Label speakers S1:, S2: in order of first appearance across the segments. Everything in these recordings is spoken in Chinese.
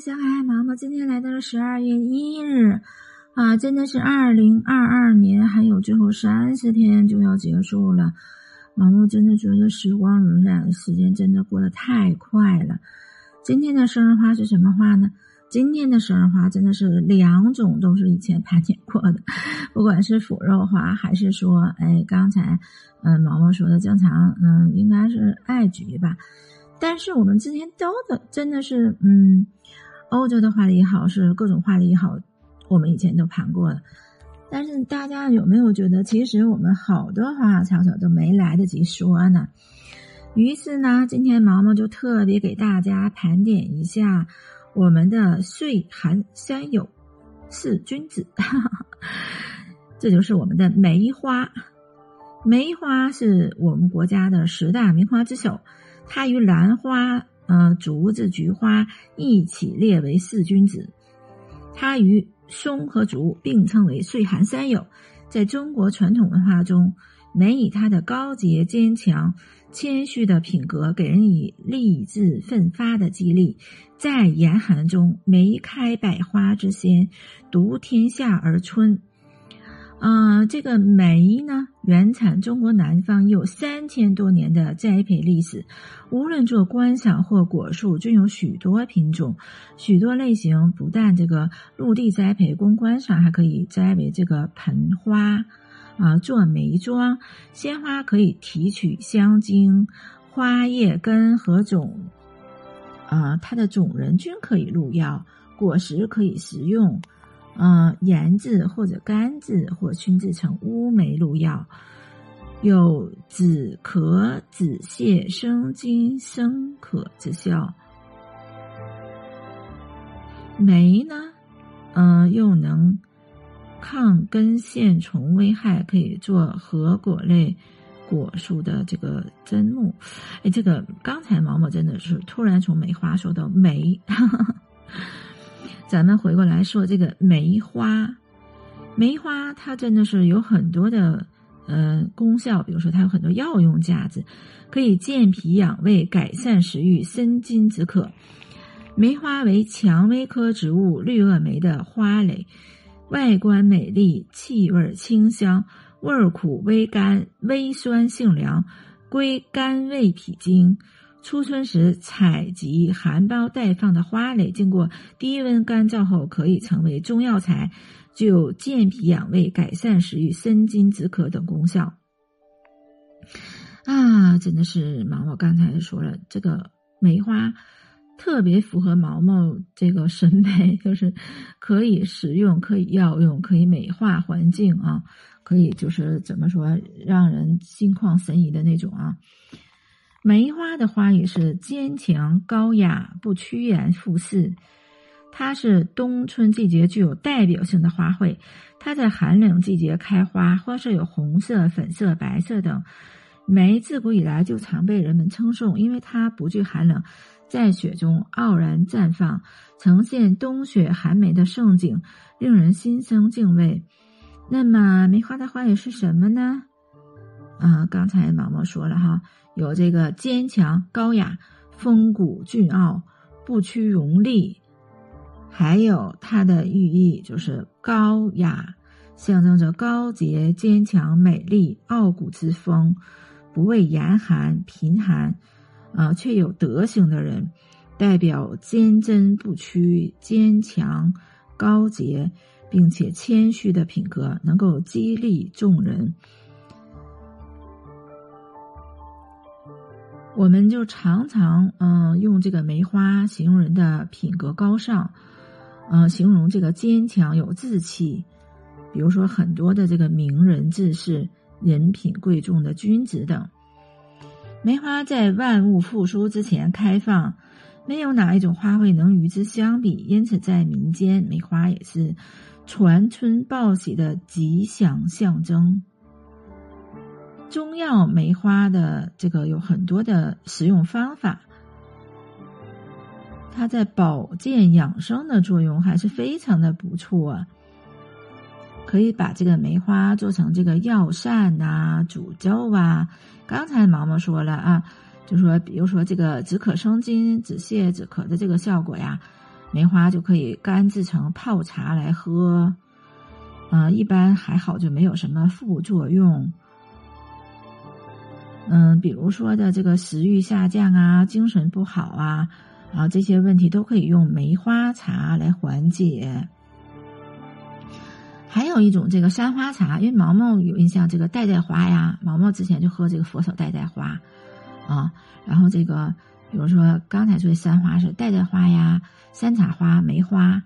S1: 小可爱毛毛，今天来到了十二月一日，啊，真的是二零二二年还有最后三十天就要结束了。毛毛真的觉得时光荏苒，时间真的过得太快了。今天的生日花是什么花呢？今天的生日花真的是两种，都是以前盘点过的，不管是腐肉花，还是说，哎，刚才，嗯，毛毛说的正常，嗯，应该是爱菊吧。但是我们之前都的真的是，嗯，欧洲的花梨好是各种花梨好，我们以前都盘过了。但是大家有没有觉得，其实我们好多花花草草都没来得及说呢？于是呢，今天毛毛就特别给大家盘点一下我们的岁寒三友四君子，这就是我们的梅花。梅花是我们国家的十大名花之首。它与兰花、呃竹子、菊花一起列为四君子。它与松和竹并称为岁寒三友。在中国传统文化中，梅以它的高洁、坚强、谦虚的品格，给人以励志奋发的激励。在严寒中，梅开百花之鲜，独天下而春。啊，这个梅呢，原产中国南方，有三千多年的栽培历史。无论做观赏或果树，均有许多品种、许多类型。不但这个陆地栽培供观赏，还可以栽为这个盆花啊，做梅妆。鲜花可以提取香精，花叶根和种啊，它的种仁均可以入药，果实可以食用。嗯，研制或者干制或熏制成乌梅入药，有止咳、止泻、生津、生渴之效。梅呢，嗯，又能抗根线虫危害，可以做核果类果树的这个砧木。哎，这个刚才毛毛真的是突然从梅花说到梅。咱们回过来说这个梅花，梅花它真的是有很多的呃功效，比如说它有很多药用价值，可以健脾养胃、改善食欲、生津止渴。梅花为蔷薇科植物绿萼梅的花蕾，外观美丽，气味清香，味苦微甘，微酸性凉，归肝胃脾经。初春时采集含苞待放的花蕾，经过低温干燥后，可以成为中药材，具有健脾养胃、改善食欲、生津止渴等功效。啊，真的是毛毛刚才说了，这个梅花特别符合毛毛这个审美，就是可以食用、可以药用、可以美化环境啊，可以就是怎么说，让人心旷神怡的那种啊。梅花的花语是坚强高雅，不趋炎附势。它是冬春季节具有代表性的花卉。它在寒冷季节开花，花色有红色、粉色、白色等。梅自古以来就常被人们称颂，因为它不惧寒冷，在雪中傲然绽放，呈现冬雪寒梅的盛景，令人心生敬畏。那么，梅花的花语是什么呢？啊，刚才毛毛说了哈。有这个坚强高雅、风骨俊傲、不屈荣立，还有它的寓意就是高雅，象征着高洁、坚强、美丽、傲骨之风，不畏严寒、贫寒，啊，却有德行的人，代表坚贞不屈、坚强、高洁，并且谦虚的品格，能够激励众人。我们就常常嗯用这个梅花形容人的品格高尚，嗯形容这个坚强有志气，比如说很多的这个名人志士、人品贵重的君子等。梅花在万物复苏之前开放，没有哪一种花卉能与之相比，因此在民间，梅花也是传春报喜的吉祥象征。中药梅花的这个有很多的使用方法，它在保健养生的作用还是非常的不错。可以把这个梅花做成这个药膳呐、煮粥啊。刚才毛毛说了啊，就说比如说这个止渴生津、止泻止咳的这个效果呀，梅花就可以干制成泡茶来喝，嗯，一般还好，就没有什么副作用。嗯，比如说的这个食欲下降啊，精神不好啊，啊这些问题都可以用梅花茶来缓解。还有一种这个山花茶，因为毛毛有印象，这个代代花呀，毛毛之前就喝这个佛手代代花，啊，然后这个比如说刚才说的山花是代代花呀、山茶花、梅花，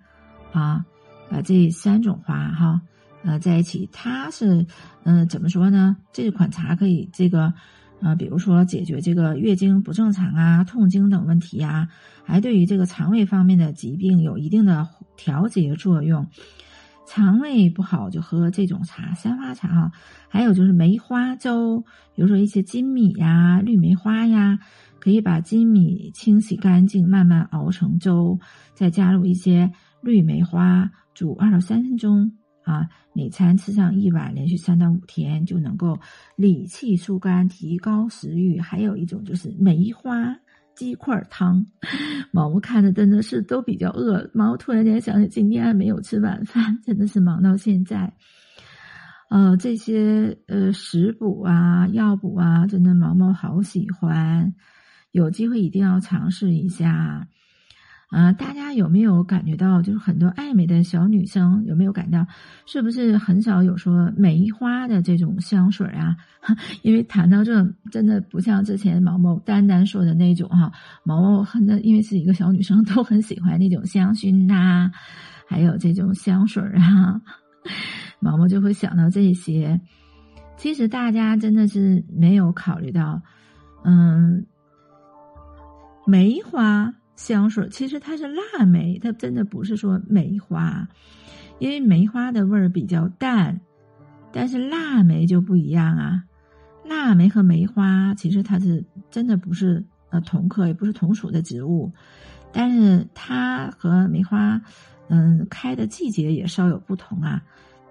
S1: 啊，把这三种花哈，呃在一起，它是嗯怎么说呢？这款茶可以这个。啊，比如说解决这个月经不正常啊、痛经等问题呀，还对于这个肠胃方面的疾病有一定的调节作用。肠胃不好就喝这种茶，三花茶哈。还有就是梅花粥，比如说一些金米呀、绿梅花呀，可以把金米清洗干净，慢慢熬成粥，再加入一些绿梅花，煮二到三分钟。啊，每餐吃上一碗，连续三到五天就能够理气疏肝、提高食欲。还有一种就是梅花鸡块汤。毛毛看着真的是都比较饿，毛毛突然间想起今天还没有吃晚饭，真的是忙到现在。呃，这些呃食补啊、药补啊，真的毛毛好喜欢，有机会一定要尝试一下。啊，大家有没有感觉到，就是很多爱美的小女生有没有感到，是不是很少有说梅花的这种香水啊？因为谈到这，真的不像之前毛毛丹丹说的那种哈，毛毛很的，因为是一个小女生，都很喜欢那种香薰呐，还有这种香水啊，毛毛就会想到这些。其实大家真的是没有考虑到，嗯，梅花。香水其实它是腊梅，它真的不是说梅花，因为梅花的味儿比较淡，但是腊梅就不一样啊。腊梅和梅花其实它是真的不是呃同科，也不是同属的植物，但是它和梅花嗯开的季节也稍有不同啊，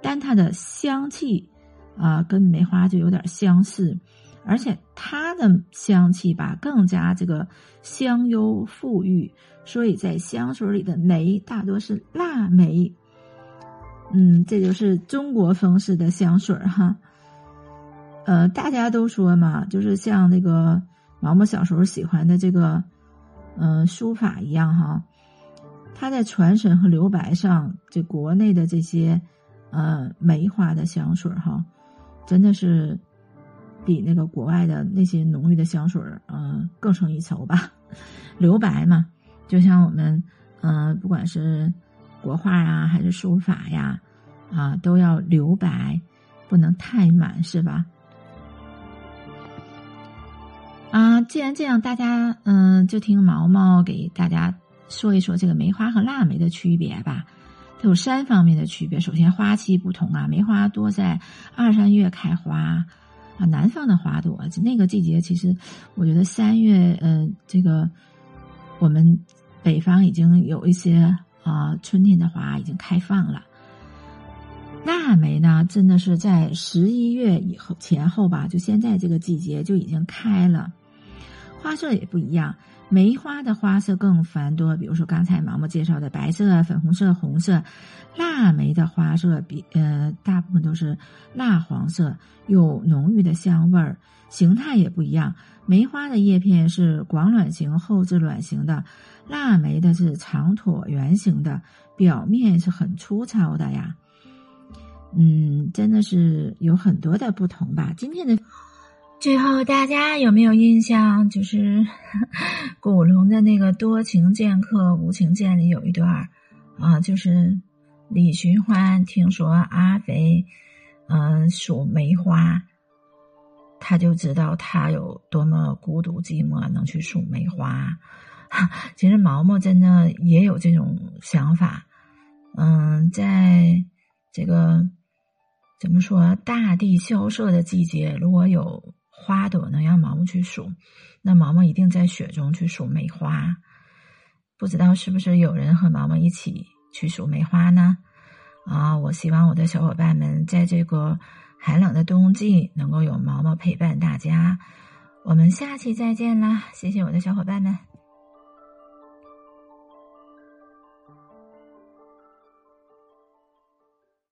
S1: 但它的香气啊跟梅花就有点相似。而且它的香气吧更加这个香幽馥郁，所以在香水里的梅大多是腊梅。嗯，这就是中国风式的香水哈。呃，大家都说嘛，就是像那个毛毛小时候喜欢的这个嗯书法一样哈，它在传神和留白上，这国内的这些呃梅花的香水哈，真的是。比那个国外的那些浓郁的香水儿，嗯，更胜一筹吧。留白嘛，就像我们，嗯，不管是国画呀，还是书法呀，啊，都要留白，不能太满，是吧？啊，既然这样，大家，嗯，就听毛毛给大家说一说这个梅花和腊梅的区别吧。它有三方面的区别。首先，花期不同啊，梅花多在二三月开花。啊，南方的花朵，那个季节其实，我觉得三月，嗯，这个我们北方已经有一些啊，春天的花已经开放了。腊梅呢，真的是在十一月以后前后吧，就现在这个季节就已经开了，花色也不一样。梅花的花色更繁多，比如说刚才毛毛介绍的白色、粉红色、红色。腊梅的花色比呃大部分都是蜡黄色，有浓郁的香味儿，形态也不一样。梅花的叶片是广卵形、后置卵形的，腊梅的是长椭圆形的，表面是很粗糙的呀。嗯，真的是有很多的不同吧。今天的。最后，大家有没有印象？就是 古龙的那个《多情剑客无情剑》里有一段啊，就是李寻欢听说阿飞嗯数梅花，他就知道他有多么孤独寂寞，能去数梅花。其实毛毛真的也有这种想法，嗯，在这个怎么说大地萧瑟的季节，如果有。花朵能让毛毛去数，那毛毛一定在雪中去数梅花。不知道是不是有人和毛毛一起去数梅花呢？啊，我希望我的小伙伴们在这个寒冷的冬季能够有毛毛陪伴大家。我们下期再见啦！谢谢我的小伙伴们。